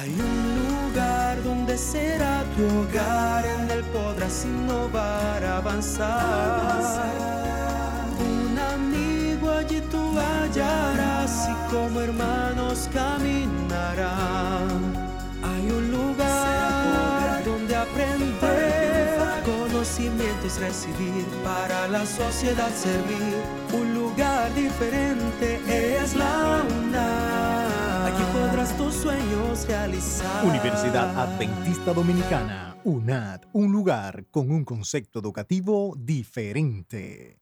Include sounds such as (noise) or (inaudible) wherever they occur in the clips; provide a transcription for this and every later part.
Hay un lugar donde será tu hogar, en él podrás innovar, avanzar. Un amigo allí tú hallarás y como hermanos caminarán. Hay un lugar donde aprender, conocimientos recibir, para la sociedad servir. Un lugar diferente es la UNAM. Tus sueños realizar. Universidad Adventista Dominicana, UNAD, un lugar con un concepto educativo diferente.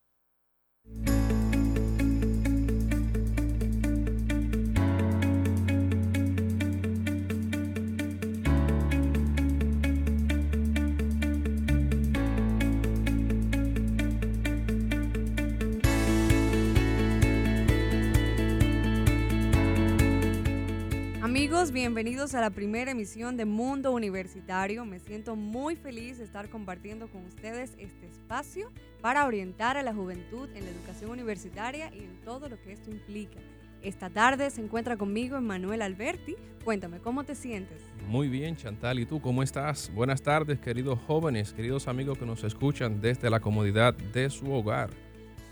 Amigos, bienvenidos a la primera emisión de Mundo Universitario. Me siento muy feliz de estar compartiendo con ustedes este espacio para orientar a la juventud en la educación universitaria y en todo lo que esto implica. Esta tarde se encuentra conmigo Emanuel Alberti. Cuéntame, ¿cómo te sientes? Muy bien, Chantal. ¿Y tú cómo estás? Buenas tardes, queridos jóvenes, queridos amigos que nos escuchan desde la comodidad de su hogar.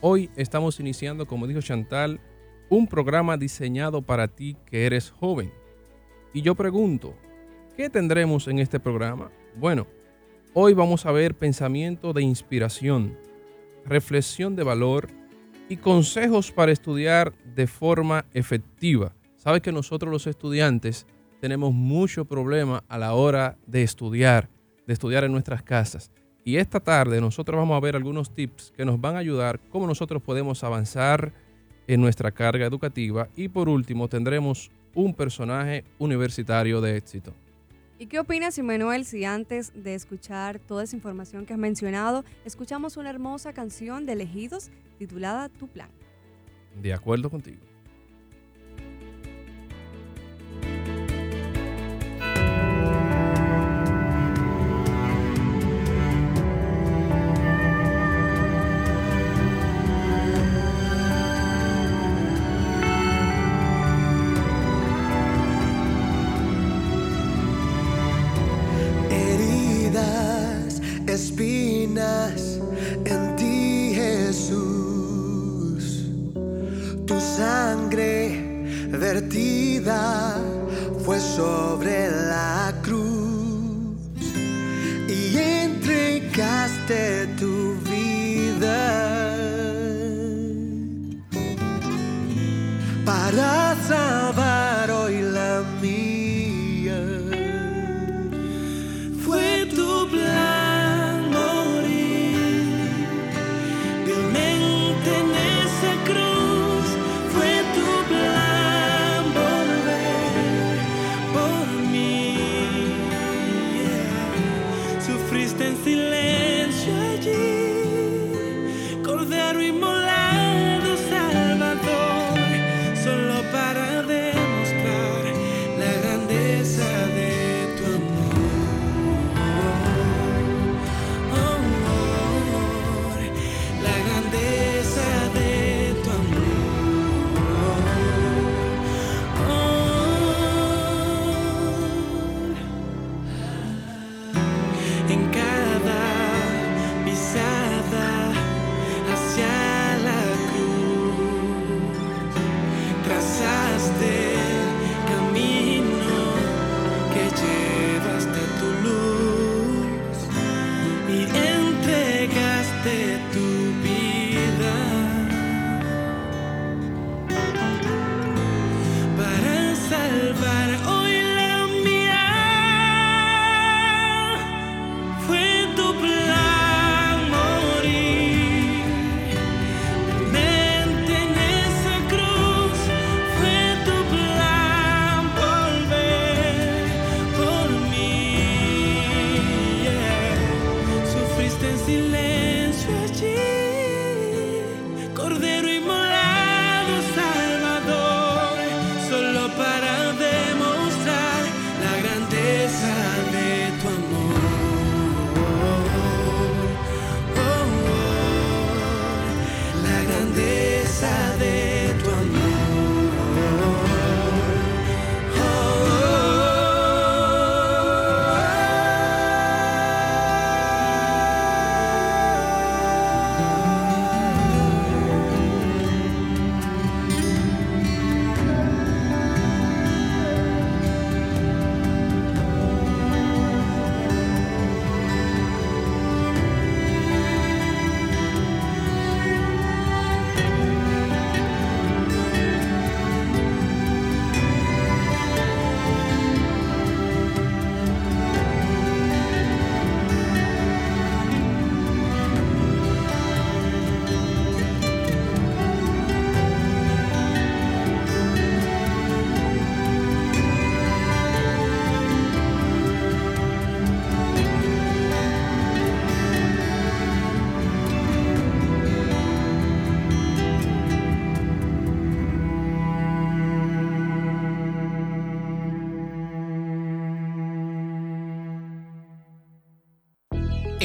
Hoy estamos iniciando, como dijo Chantal, un programa diseñado para ti que eres joven. Y yo pregunto, ¿qué tendremos en este programa? Bueno, hoy vamos a ver pensamiento de inspiración, reflexión de valor y consejos para estudiar de forma efectiva. Sabes que nosotros los estudiantes tenemos mucho problema a la hora de estudiar, de estudiar en nuestras casas. Y esta tarde nosotros vamos a ver algunos tips que nos van a ayudar cómo nosotros podemos avanzar en nuestra carga educativa. Y por último tendremos un personaje universitario de éxito. ¿Y qué opinas, Manuel, si antes de escuchar toda esa información que has mencionado, escuchamos una hermosa canción de elegidos titulada Tu Plan? De acuerdo contigo.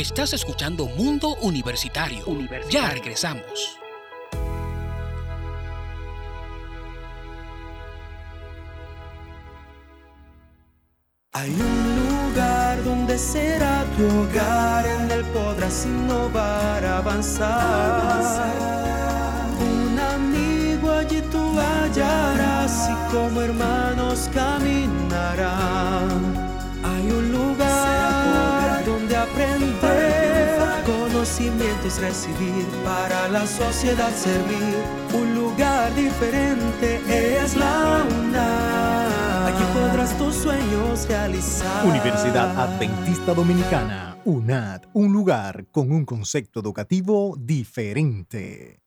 Estás escuchando Mundo Universitario. Ya regresamos. Hay un lugar donde será tu hogar, en él podrás innovar, avanzar. Un amigo allí tú hallarás y como hermanos caminarán. Recibir, para la sociedad servir. Un lugar diferente es la UNAM. Aquí podrás tus sueños realizar. Universidad Adventista Dominicana, UNAD, un lugar con un concepto educativo diferente.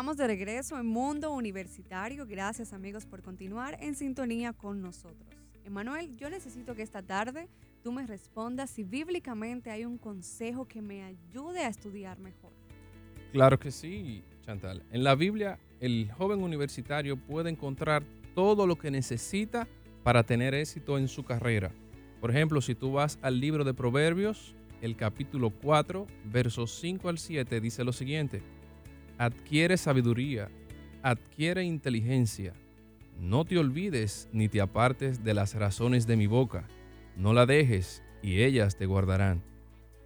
Estamos de regreso en Mundo Universitario. Gracias amigos por continuar en sintonía con nosotros. Emanuel, yo necesito que esta tarde tú me respondas si bíblicamente hay un consejo que me ayude a estudiar mejor. Claro que sí, Chantal. En la Biblia, el joven universitario puede encontrar todo lo que necesita para tener éxito en su carrera. Por ejemplo, si tú vas al libro de Proverbios, el capítulo 4, versos 5 al 7, dice lo siguiente. Adquiere sabiduría, adquiere inteligencia. No te olvides ni te apartes de las razones de mi boca. No la dejes y ellas te guardarán.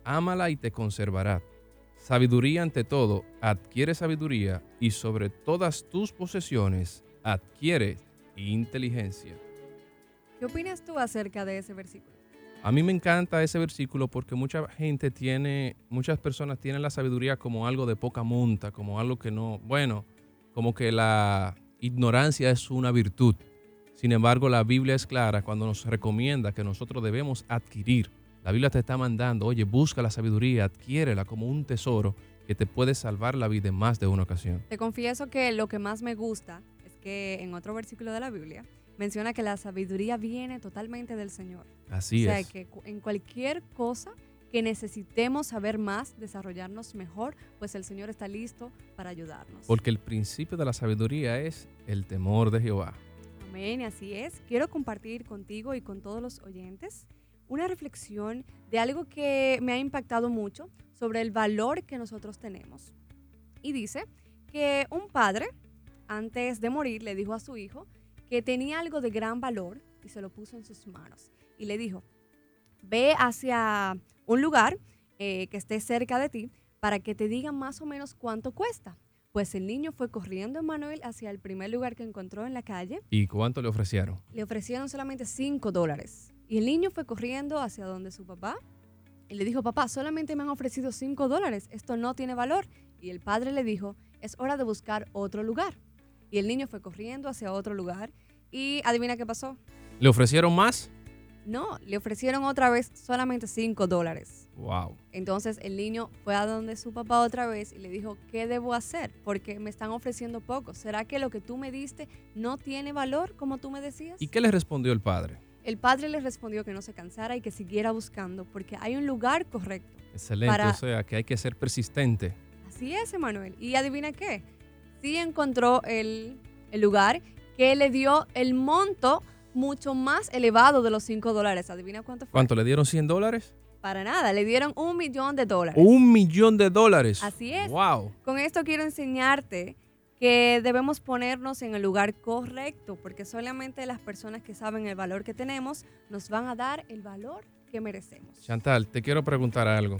Ámala y te conservará. Sabiduría ante todo, adquiere sabiduría y sobre todas tus posesiones adquiere inteligencia. ¿Qué opinas tú acerca de ese versículo? A mí me encanta ese versículo porque mucha gente tiene, muchas personas tienen la sabiduría como algo de poca monta, como algo que no, bueno, como que la ignorancia es una virtud. Sin embargo, la Biblia es clara cuando nos recomienda que nosotros debemos adquirir. La Biblia te está mandando, oye, busca la sabiduría, adquiérela como un tesoro que te puede salvar la vida en más de una ocasión. Te confieso que lo que más me gusta que en otro versículo de la Biblia menciona que la sabiduría viene totalmente del Señor. Así o sea, es. que en cualquier cosa que necesitemos saber más, desarrollarnos mejor, pues el Señor está listo para ayudarnos. Porque el principio de la sabiduría es el temor de Jehová. Amén, así es. Quiero compartir contigo y con todos los oyentes una reflexión de algo que me ha impactado mucho sobre el valor que nosotros tenemos. Y dice que un padre, antes de morir, le dijo a su hijo que tenía algo de gran valor y se lo puso en sus manos. Y le dijo, ve hacia un lugar eh, que esté cerca de ti para que te digan más o menos cuánto cuesta. Pues el niño fue corriendo Manuel hacia el primer lugar que encontró en la calle. ¿Y cuánto le ofrecieron? Le ofrecieron solamente 5 dólares. Y el niño fue corriendo hacia donde su papá y le dijo, papá, solamente me han ofrecido 5 dólares, esto no tiene valor. Y el padre le dijo, es hora de buscar otro lugar. Y el niño fue corriendo hacia otro lugar y adivina qué pasó. ¿Le ofrecieron más? No, le ofrecieron otra vez solamente 5 dólares. Wow. Entonces el niño fue a donde su papá otra vez y le dijo, ¿qué debo hacer? Porque me están ofreciendo poco. ¿Será que lo que tú me diste no tiene valor como tú me decías? ¿Y qué le respondió el padre? El padre le respondió que no se cansara y que siguiera buscando porque hay un lugar correcto. Excelente, Para- o sea, que hay que ser persistente. Así es, Emanuel. Y adivina qué. Sí encontró el, el lugar que le dio el monto mucho más elevado de los 5 dólares. ¿Adivina cuánto fue? ¿Cuánto le dieron 100 dólares? Para nada, le dieron un millón de dólares. Un millón de dólares. Así es. Wow. Con esto quiero enseñarte que debemos ponernos en el lugar correcto, porque solamente las personas que saben el valor que tenemos nos van a dar el valor que merecemos. Chantal, te quiero preguntar algo.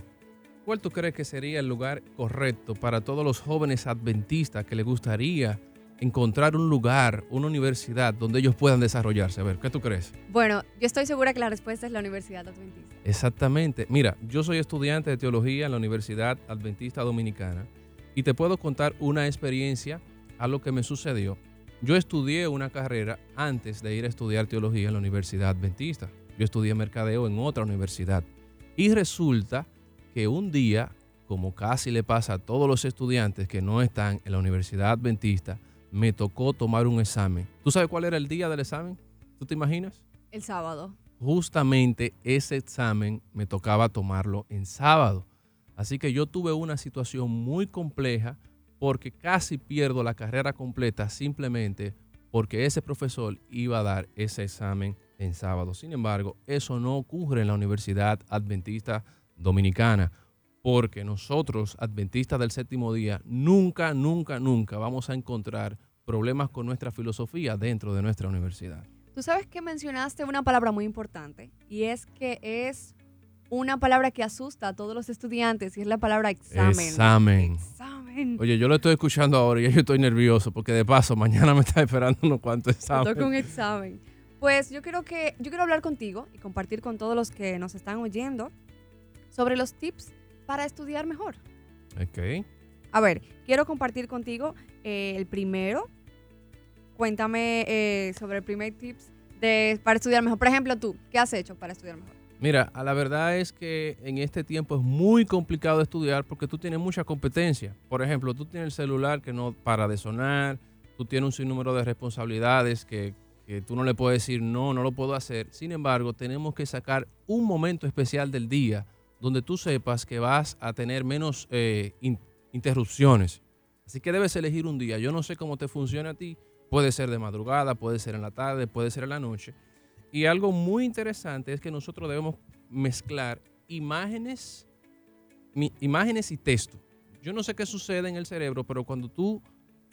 ¿Cuál tú crees que sería el lugar correcto para todos los jóvenes adventistas que les gustaría encontrar un lugar, una universidad donde ellos puedan desarrollarse? A ver, ¿qué tú crees? Bueno, yo estoy segura que la respuesta es la Universidad Adventista. Exactamente. Mira, yo soy estudiante de teología en la Universidad Adventista Dominicana y te puedo contar una experiencia a lo que me sucedió. Yo estudié una carrera antes de ir a estudiar teología en la Universidad Adventista. Yo estudié mercadeo en otra universidad. Y resulta que un día, como casi le pasa a todos los estudiantes que no están en la Universidad Adventista, me tocó tomar un examen. ¿Tú sabes cuál era el día del examen? ¿Tú te imaginas? El sábado. justamente ese examen me tocaba tomarlo en sábado. Así que yo tuve una situación muy compleja porque casi pierdo la carrera completa simplemente porque ese profesor iba a dar ese examen en sábado. Sin embargo, eso no ocurre en la Universidad Adventista Dominicana, porque nosotros, adventistas del séptimo día, nunca, nunca, nunca vamos a encontrar problemas con nuestra filosofía dentro de nuestra universidad. Tú sabes que mencionaste una palabra muy importante y es que es una palabra que asusta a todos los estudiantes y es la palabra examen. Examen. Examen. Oye, yo lo estoy escuchando ahora y yo estoy nervioso porque de paso mañana me está esperando unos cuantos Me toca un exámenes. examen. Pues yo quiero que yo quiero hablar contigo y compartir con todos los que nos están oyendo sobre los tips para estudiar mejor. Ok. A ver, quiero compartir contigo eh, el primero. Cuéntame eh, sobre el primer tips de, para estudiar mejor. Por ejemplo, tú, ¿qué has hecho para estudiar mejor? Mira, a la verdad es que en este tiempo es muy complicado estudiar porque tú tienes mucha competencia. Por ejemplo, tú tienes el celular que no para de sonar, tú tienes un sinnúmero de responsabilidades que, que tú no le puedes decir no, no lo puedo hacer. Sin embargo, tenemos que sacar un momento especial del día donde tú sepas que vas a tener menos eh, in- interrupciones. Así que debes elegir un día. Yo no sé cómo te funciona a ti. Puede ser de madrugada, puede ser en la tarde, puede ser en la noche. Y algo muy interesante es que nosotros debemos mezclar imágenes, imágenes y texto. Yo no sé qué sucede en el cerebro, pero cuando tú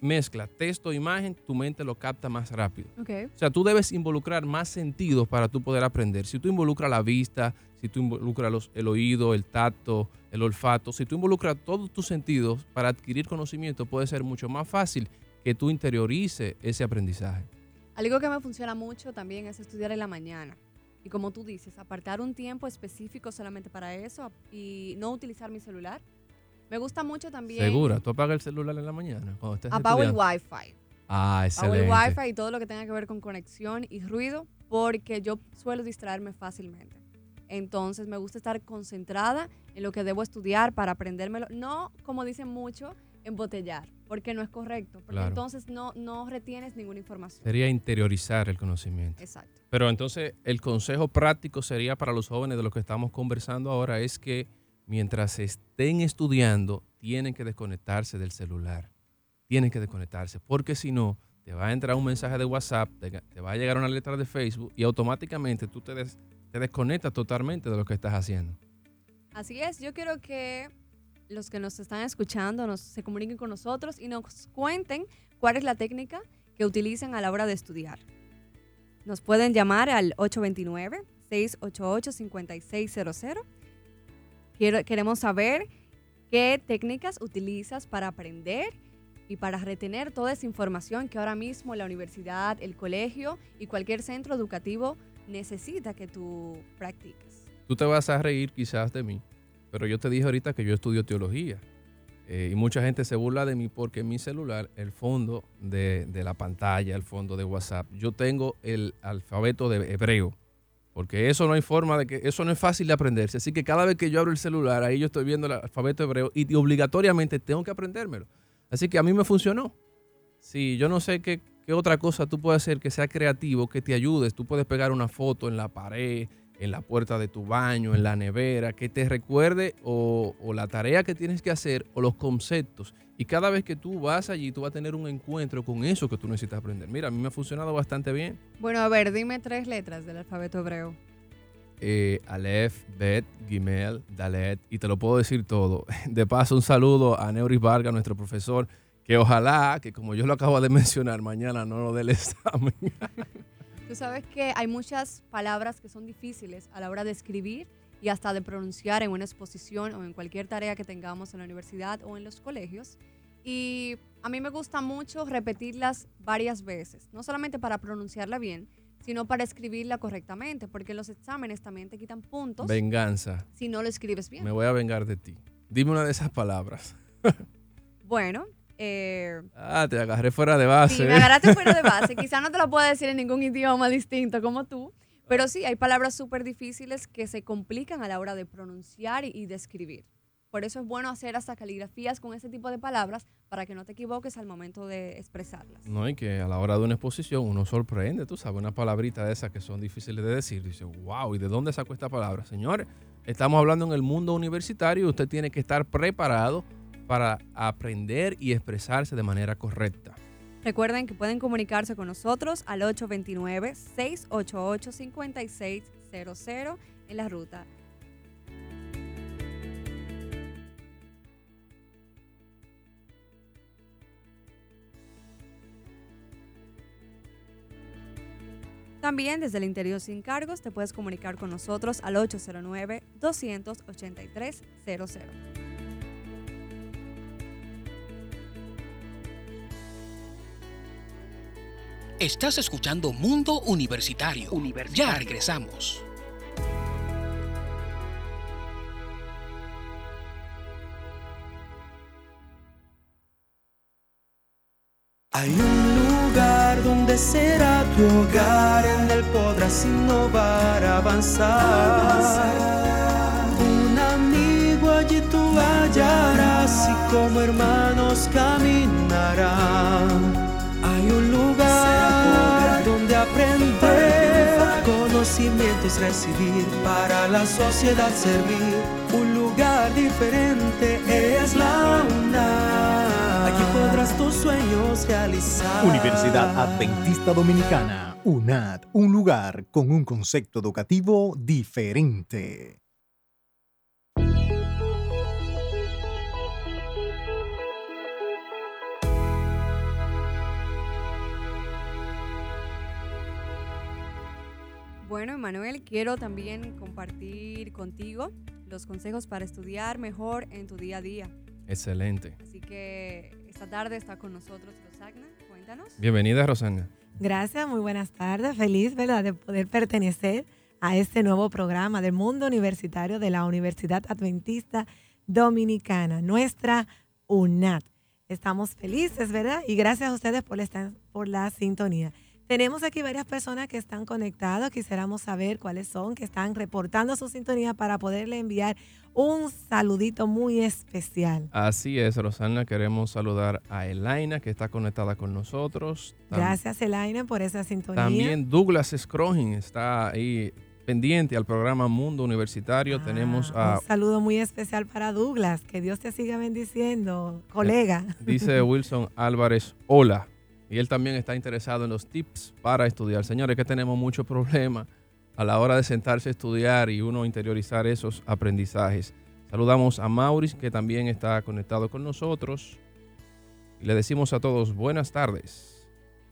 mezclas texto e imagen, tu mente lo capta más rápido. Ok. O sea, tú debes involucrar más sentidos para tú poder aprender. Si tú involucras la vista, si tú involucras los- el oído, el tacto, el olfato, si tú involucras todos tus sentidos para adquirir conocimiento, puede ser mucho más fácil que tú interiorices ese aprendizaje. Algo que me funciona mucho también es estudiar en la mañana. Y como tú dices, apartar un tiempo específico solamente para eso y no utilizar mi celular. Me gusta mucho también. Segura, tú apagas el celular en la mañana cuando estés Apago el estudiando? Wi-Fi. Ah, Apago el excelente. Wi-Fi y todo lo que tenga que ver con conexión y ruido, porque yo suelo distraerme fácilmente. Entonces me gusta estar concentrada en lo que debo estudiar para aprendérmelo. No, como dicen mucho, embotellar, porque no es correcto. Porque Claro. entonces no, no retienes ninguna información. Sería interiorizar el conocimiento. Exacto. Pero entonces el consejo práctico sería para los jóvenes de lo que estamos conversando ahora es que mientras estén estudiando tienen que desconectarse del celular. Tienen que desconectarse porque si no te va a entrar un mensaje de WhatsApp, te, va a llegar una letra de Facebook y automáticamente tú te desconectas totalmente de lo que estás haciendo. Así es, yo quiero que los que nos están escuchando nos, se comuniquen con nosotros y nos cuenten cuál es la técnica que utilizan a la hora de estudiar. Nos pueden llamar al 829-688-5600. Quiero- queremos saber qué técnicas utilizas para aprender y para retener toda esa información que ahora mismo la universidad, el colegio y cualquier centro educativo necesita que tú practiques. Tú te vas a reír quizás de mí, pero yo te dije ahorita que yo estudio teología. Eh, y mucha gente se burla de mí porque en mi celular, el fondo de, de la pantalla, el fondo de WhatsApp, yo tengo el alfabeto de hebreo. Porque eso no hay forma de que, eso no es fácil de aprenderse. Así que cada vez que yo abro el celular, ahí yo estoy viendo el alfabeto hebreo y obligatoriamente tengo que aprendérmelo. Así que a mí me funcionó. Sí, yo no sé qué, qué otra cosa tú puedes hacer que sea creativo, que te ayudes. Tú puedes pegar una foto en la pared, en la puerta de tu baño, en la nevera, que te recuerde o, o la tarea que tienes que hacer o los conceptos. Y cada vez que tú vas allí, tú vas a tener un encuentro con eso que tú necesitas aprender. Mira, a mí me ha funcionado bastante bien. Bueno, a ver, dime tres letras del alfabeto hebreo. Eh, Aleph, Bet, Gimel, Dalet, y te lo puedo decir todo. (laughs) De paso, un saludo a Neuris Vargas, nuestro profesor, que ojalá, que como yo lo acabo de (laughs) mencionar, mañana no lo dé el (laughs) examen. Tú sabes que hay muchas palabras que son difíciles a la hora de escribir y hasta de pronunciar en una exposición o en cualquier tarea que tengamos en la universidad o en los colegios. Y a mí me gusta mucho repetirlas varias veces, no solamente para pronunciarla bien, sino para escribirla correctamente, porque en los exámenes también te quitan puntos Venganza. si no lo escribes bien. Me voy a vengar de ti. Dime una de esas palabras. Bueno, eh, Ah, te agarré fuera de base. Sí, me agarraste fuera de base. (laughs) Quizá no te lo pueda decir en ningún idioma distinto como tú, pero sí, hay palabras súper difíciles que se complican a la hora de pronunciar y, y de escribir. Por eso es bueno hacer hasta caligrafías con ese tipo de palabras para que no te equivoques al momento de expresarlas. No, y que a la hora de una exposición uno sorprende, tú sabes, una palabrita de esas que son difíciles de decir. Dice, wow, ¿y de dónde sacó esta palabra? Señores, estamos hablando en el mundo universitario y usted tiene que estar preparado para aprender y expresarse de manera correcta. Recuerden que pueden comunicarse con nosotros al 829-688-5600 en la ruta. También desde el interior sin cargos te puedes comunicar con nosotros al 809-283-00. Estás escuchando Mundo Universitario. Ya regresamos. Hay un lugar donde será tu hogar, en él podrás innovar, avanzar. Un amigo allí tú hallarás y como hermanos caminarán. Conocimientos recibir, para la sociedad servir. Un lugar diferente es la UNAM. Aquí podrás tus sueños realizar. Universidad Adventista Dominicana, UNAD, un lugar con un concepto educativo diferente. Bueno, Emanuel, quiero también compartir contigo los consejos para estudiar mejor en tu día a día. Excelente. Así que esta tarde está con nosotros Rosagna. Cuéntanos. Bienvenida, Rosana. Gracias, muy buenas tardes. Feliz, ¿verdad?, de poder pertenecer a este nuevo programa del mundo universitario de la Universidad Adventista Dominicana, nuestra UNAD. Estamos felices, ¿verdad? Y gracias a ustedes por la, por la sintonía. Tenemos aquí varias personas que están conectadas. Quisiéramos saber cuáles son, que están reportando su sintonía para poderle enviar un saludito muy especial. Así es, Rosana. Queremos saludar a Elaina, que está conectada con nosotros. Gracias, Elaine, por esa sintonía. También Douglas Scrogin está ahí pendiente al programa Mundo Universitario. Ah, Tenemos a, Un saludo muy especial para Douglas. Que Dios te siga bendiciendo, colega. dice Wilson Álvarez, hola. Y él también está interesado en los tips para estudiar. Señores, que tenemos muchos problemas a la hora de sentarse a estudiar y uno interiorizar esos aprendizajes. Saludamos a Maurice, que también está conectado con nosotros. Le decimos a todos buenas tardes.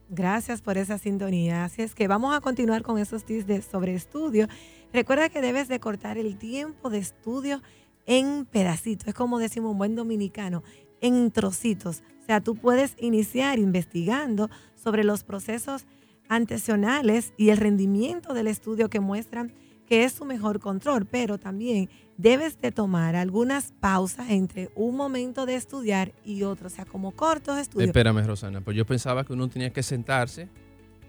Gracias por esa sintonía. Así es que vamos a continuar con esos tips de, sobre estudio. Recuerda que debes de cortar el tiempo de estudio en pedacitos. Es como decimos un buen dominicano, en trocitos. O sea, tú puedes iniciar investigando sobre los procesos antesionales y el rendimiento del estudio que muestran que es su mejor control, pero también debes de tomar algunas pausas entre un momento de estudiar y otro, o sea, como cortos estudios. Espérame, Rosana, pues yo pensaba que uno tenía que sentarse.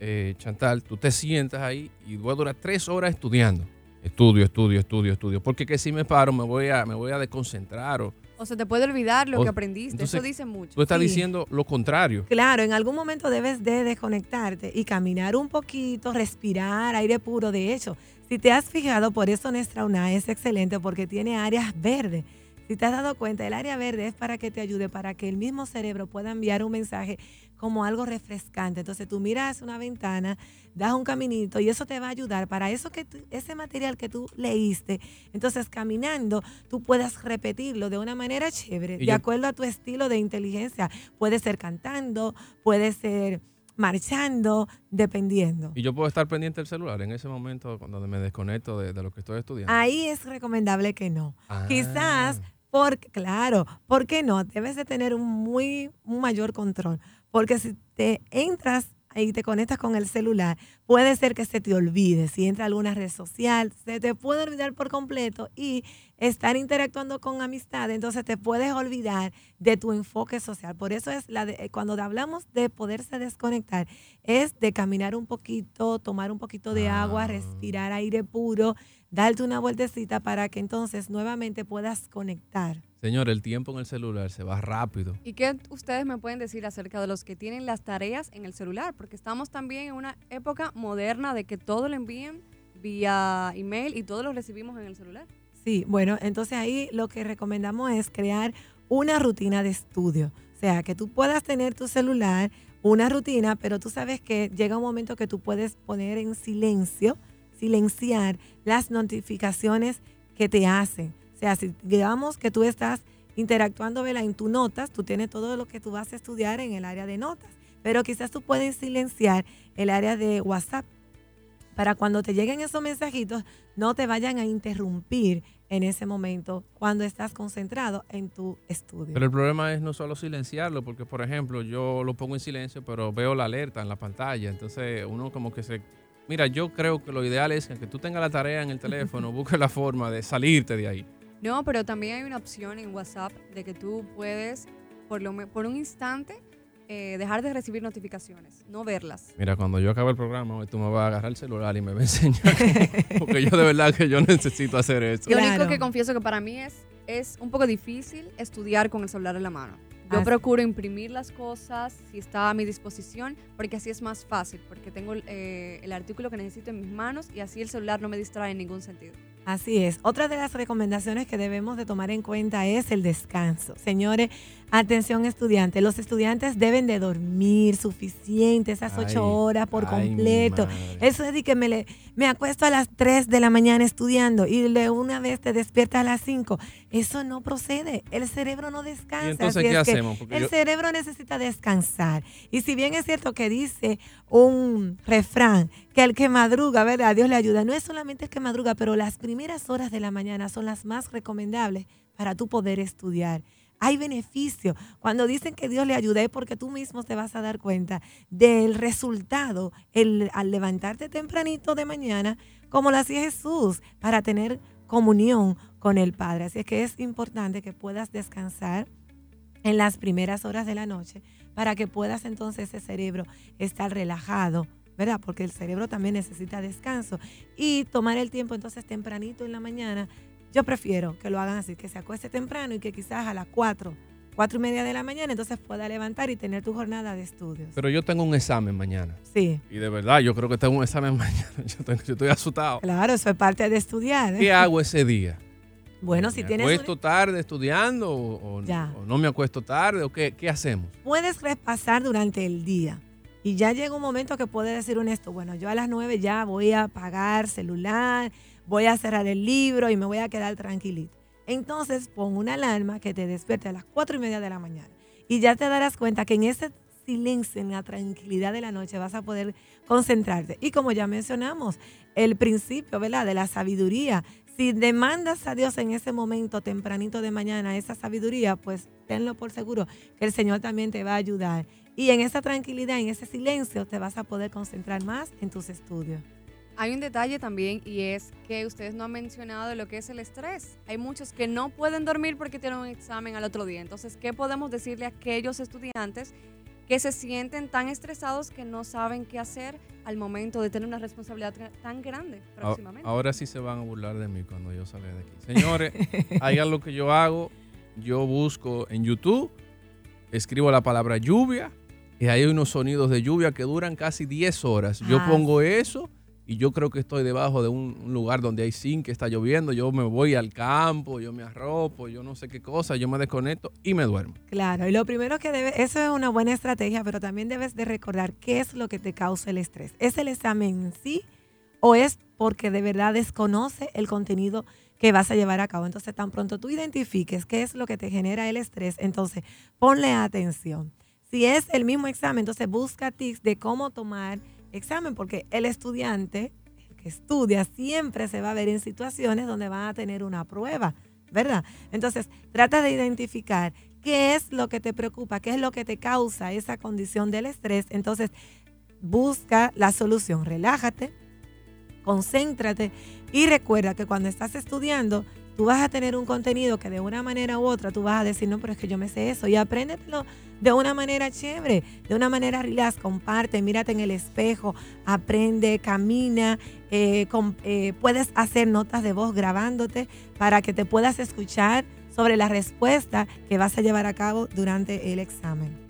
eh, Chantal, tú te sientas ahí y voy a durar tres horas estudiando. Estudio, estudio, estudio, estudio. Porque que si me paro me voy a, me voy a desconcentrar. O, O se te puede olvidar lo O- que aprendiste. entonces, Eso dice mucho. tú estás Sí. diciendo lo contrario. Claro, en algún momento debes de desconectarte y caminar un poquito, respirar aire puro. De hecho, si te has fijado, por eso nuestra UNA es excelente porque tiene áreas verdes. Si te has dado cuenta, el área verde es para que te ayude, para que el mismo cerebro pueda enviar un mensaje como algo refrescante. Entonces tú miras una ventana, das un caminito y eso te va a ayudar para eso que tú- ese material que tú leíste. Entonces caminando tú puedas repetirlo de una manera chévere, Y de yo- acuerdo a tu estilo de inteligencia. Puede ser cantando, puede ser marchando, dependiendo. Y yo puedo estar pendiente del celular en ese momento cuando me desconecto de, de lo que estoy estudiando. Ahí es recomendable que no. Ah. Quizás, porque, claro, ¿por qué no? Debes de tener un muy un mayor control. Porque si te entras y te conectas con el celular, puede ser que se te olvide. Si entra alguna red social, se te puede olvidar por completo y estar interactuando con amistad, entonces te puedes olvidar de tu enfoque social. Por eso es la de- eh, cuando hablamos de poderse desconectar, es de caminar un poquito, tomar un poquito de agua, Ah. respirar aire puro, darte una vueltecita para que entonces nuevamente puedas conectar. Señor, el tiempo en el celular se va rápido. ¿Y qué ustedes me pueden decir acerca de los que tienen las tareas en el celular? Porque estamos también en una época moderna de que todo lo envíen vía email y todo lo recibimos en el celular. Sí, bueno, entonces ahí lo que recomendamos es crear una rutina de estudio. O sea, que tú puedas tener tu celular, una rutina, pero tú sabes que llega un momento que tú puedes poner en silencio, silenciar las notificaciones que te hacen. O sea, si digamos que tú estás interactuando ¿verdad? en tus notas, tú tienes todo lo que tú vas a estudiar en el área de notas, pero quizás tú puedes silenciar el área de WhatsApp para cuando te lleguen esos mensajitos no te vayan a interrumpir en ese momento cuando estás concentrado en tu estudio. Pero el problema es no solo silenciarlo, porque por ejemplo yo lo pongo en silencio, pero veo la alerta en la pantalla, entonces uno como que se... Mira, yo creo que lo ideal es que tú tengas la tarea en el teléfono, (laughs) busques la forma de salirte de ahí. No, pero también hay una opción en WhatsApp de que tú puedes, por, lo, por un instante, eh, dejar de recibir notificaciones, no verlas. Mira, cuando yo acabe el programa, hoy tú me vas a agarrar el celular y me vas a enseñar. (laughs) porque yo de verdad que yo necesito hacer eso. Lo único que confieso que para mí es, es un poco difícil estudiar con el celular en la mano. Yo procuro imprimir las cosas si está a mi disposición, porque así es más fácil, porque tengo eh, el artículo que necesito en mis manos y así el celular no me distrae en ningún sentido. Así es. Otra de las recomendaciones que debemos de tomar en cuenta es el descanso. Señores, atención estudiantes, los estudiantes deben de dormir suficiente, esas ocho horas por completo. Eso es de que me, me acuesto a las 3 de la mañana estudiando y de una vez te despierta a las 5. Eso no procede. El cerebro no descansa. entonces qué hacemos? el cerebro necesita descansar. Y si bien es cierto que dice un refrán que el que madruga, ¿verdad? Dios le ayuda. No es solamente el que madruga, pero las primeras horas de la mañana son las más recomendables para tú poder estudiar. Hay beneficio. Cuando dicen que Dios le ayuda es porque tú mismo te vas a dar cuenta del resultado al levantarte tempranito de mañana, como lo hacía Jesús, para tener comunión con el Padre. Así es que es importante que puedas descansar en las primeras horas de la noche para que puedas entonces ese cerebro estar relajado, ¿verdad? Porque el cerebro también necesita descanso. Y tomar el tiempo entonces tempranito en la mañana, yo prefiero que lo hagan así, que se acueste temprano y que quizás a las 4, 4 y media de la mañana entonces pueda levantar y tener tu jornada de estudios. Pero yo tengo un examen mañana. Sí. Y de verdad, yo creo que tengo un examen (laughs) mañana. Yo, estoy asustado. Claro, eso es parte de estudiar. ¿eh? ¿Qué hago ese día? Bueno, si tienes. ¿Me acuesto tarde estudiando o, no me acuesto tarde o qué, qué hacemos? Puedes repasar durante el día. Y ya llega un momento que puedes decir honesto, bueno, yo a las nueve ya voy a apagar celular, voy a cerrar el libro y me voy a quedar tranquilito. Entonces pon una alarma que te despierte a las cuatro y media de la mañana. Y ya te darás cuenta que en ese silencio, en la tranquilidad de la noche, vas a poder concentrarte. Y como ya mencionamos, el principio, ¿verdad? De la sabiduría si demandas a Dios en ese momento tempranito de mañana esa sabiduría, pues tenlo por seguro que el Señor también te va a ayudar. Y en esa tranquilidad, en ese silencio, te vas a poder concentrar más en tus estudios. Hay un detalle también y es que ustedes no han mencionado lo que es el estrés. Hay muchos que no pueden dormir porque tienen un examen al otro día. Entonces, ¿qué podemos decirle a aquellos estudiantes que se sienten tan estresados que no saben qué hacer al momento de tener una responsabilidad tan grande próximamente. Ahora sí se van a burlar de mí cuando yo salga de aquí. Señores, (laughs) hay algo que yo hago. Yo busco en YouTube, escribo la palabra lluvia y hay unos sonidos de lluvia que duran casi 10 horas. Yo ah, pongo eso y yo creo que estoy debajo de un, lugar donde hay zinc que está lloviendo, yo me voy al campo, yo me arropo, yo no sé qué cosa, yo me desconecto y me duermo. Claro, y lo primero que debe, eso es una buena estrategia, pero también debes de recordar qué es lo que te causa el estrés. ¿Es el examen en sí o es porque de verdad desconoce el contenido que vas a llevar a cabo? Entonces, tan pronto tú identifiques qué es lo que te genera el estrés, entonces ponle atención. Si es el mismo examen, entonces busca tips de cómo tomar examen, porque el estudiante que estudia siempre se va a ver en situaciones donde van a tener una prueba, ¿verdad? Entonces, trata de identificar qué es lo que te preocupa, qué es lo que te causa esa condición del estrés. Entonces, busca la solución, relájate, concéntrate y recuerda que cuando estás estudiando, tú vas a tener un contenido que de una manera u otra tú vas a decir, no, pero es que yo me sé eso y apréndetelo de una manera chévere, de una manera relax, comparte, mírate en el espejo, aprende, camina, eh, eh, puedes hacer notas de voz grabándote para que te puedas escuchar sobre la respuesta que vas a llevar a cabo durante el examen.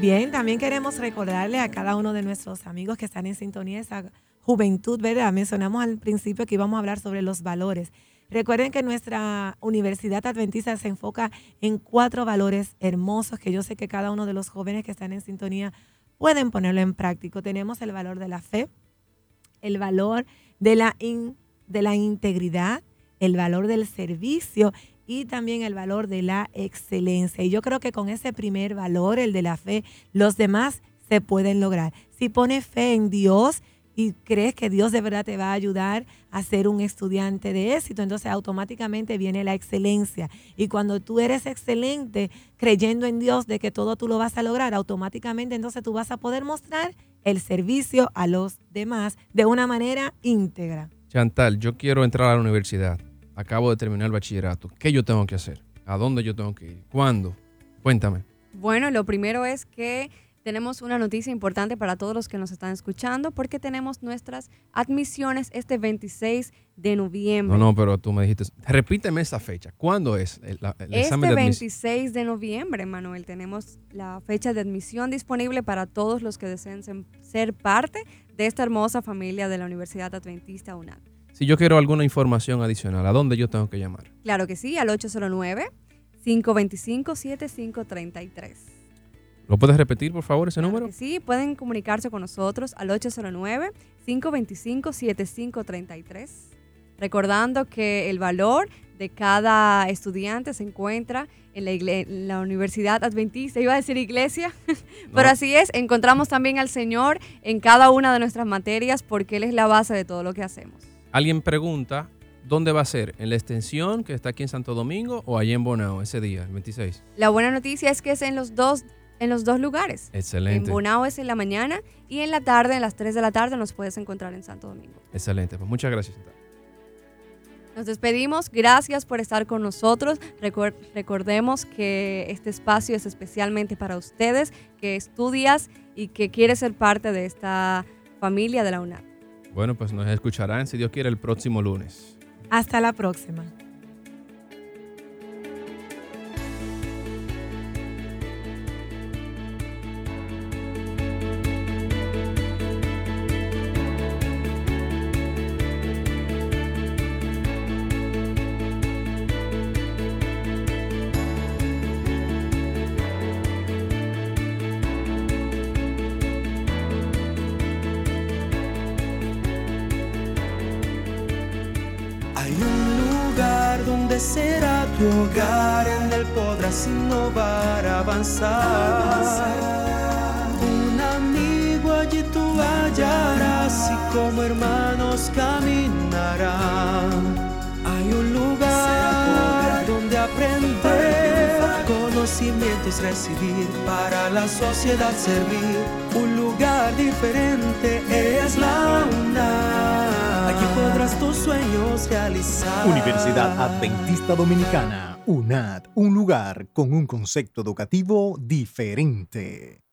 Bien, también queremos recordarle a cada uno de nuestros amigos que están en sintonía esa juventud, ¿verdad? Mencionamos al principio que íbamos a hablar sobre los valores. Recuerden que nuestra Universidad Adventista se enfoca en cuatro valores hermosos que yo sé que cada uno de los jóvenes que están en sintonía pueden ponerlo en práctico. Tenemos el valor de la fe, el valor de la, de la integridad, el valor del servicio y también el valor de la excelencia. Y yo creo que con ese primer valor, el de la fe, los demás se pueden lograr. Si pones fe en Dios, y crees que Dios de verdad te va a ayudar a ser un estudiante de éxito, entonces automáticamente viene la excelencia. Y cuando tú eres excelente creyendo en Dios de que todo tú lo vas a lograr, automáticamente entonces tú vas a poder mostrar el servicio a los demás de una manera íntegra. Chantal, yo quiero entrar a la universidad. Acabo de terminar el bachillerato. ¿Qué yo tengo que hacer? ¿A dónde yo tengo que ir? ¿Cuándo? Cuéntame. Bueno, lo primero es que tenemos una noticia importante para todos los que nos están escuchando porque tenemos nuestras admisiones este 26 de noviembre. No, no, pero tú me dijiste, repíteme esa fecha. ¿Cuándo es el, examen de 26 de noviembre, Manuel, tenemos la fecha de admisión disponible para todos los que deseen ser parte de esta hermosa familia de la Universidad Adventista UNAD. Si yo quiero alguna información adicional, ¿a dónde yo tengo que llamar? Claro que sí, al 809 525 7533. ¿Lo puedes repetir, por favor, ese número? Sí, pueden comunicarse con nosotros al 809-525-7533. Recordando que el valor de cada estudiante se encuentra en la, Universidad Adventista, iba a decir iglesia, (laughs) pero así es, encontramos también al Señor en cada una de nuestras materias porque Él es la base de todo lo que hacemos. Alguien pregunta, ¿dónde va a ser? ¿En la extensión que está aquí en Santo Domingo o allí en Bonao ese día, el 26? La buena noticia es que es en los dos en los dos lugares. Excelente. En Bonao es en la mañana y en la tarde, en las 3 de la tarde, nos puedes encontrar en Santo Domingo. Excelente, pues muchas gracias. Nos despedimos, gracias por estar con nosotros. recordemos que este espacio es especialmente para ustedes que estudias y que quieres ser parte de esta familia de la UNAD. Bueno, pues nos escucharán, si Dios quiere, el próximo lunes. Hasta la próxima. Innovar, avanzar. Un amigo allí tú hallarás y como hermanos caminarán. Hay un lugar donde aprender, conocimientos recibir, para la sociedad servir. Un lugar diferente sueños. Universidad Adventista Dominicana UNAD, un lugar con un concepto educativo diferente.